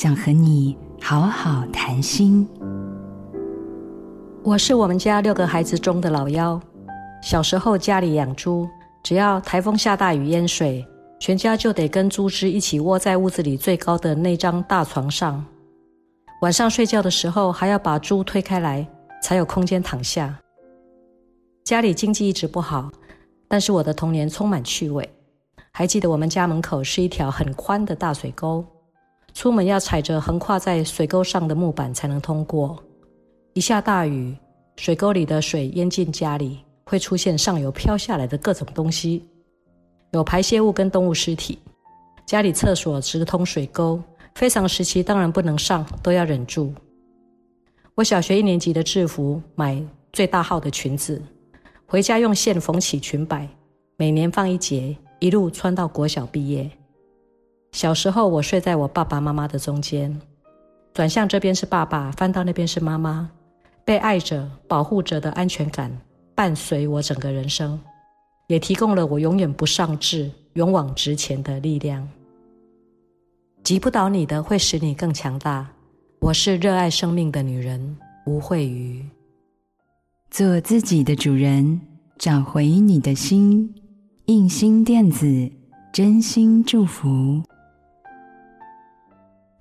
想和你好好谈心。我是我们家六个孩子中的老幺。小时候家里养猪，只要台风下大雨淹水，全家就得跟猪只一起窝在屋子里最高的那张大床上。晚上睡觉的时候，还要把猪推开来，才有空间躺下。家里经济一直不好，但是我的童年充满趣味。还记得我们家门口是一条很宽的大水沟。出门要踩着横跨在水沟上的木板才能通过。一下大雨，水沟里的水淹进家里，会出现上游飘下来的各种东西，有排泄物跟动物尸体。家里厕所直通水沟，非常时期当然不能上，都要忍住。我小学一年级的制服买最大号的裙子，回家用线缝起裙摆，每年放一节，一路穿到国小毕业。小时候，我睡在我爸爸妈妈的中间，转向这边是爸爸，翻到那边是妈妈，被爱着、保护着的安全感伴随我整个人生，也提供了我永远不上志、勇往直前的力量。击不倒你的，会使你更强大。我是热爱生命的女人，吴慧瑜。做自己的主人，找回你的心。印心电子，真心祝福。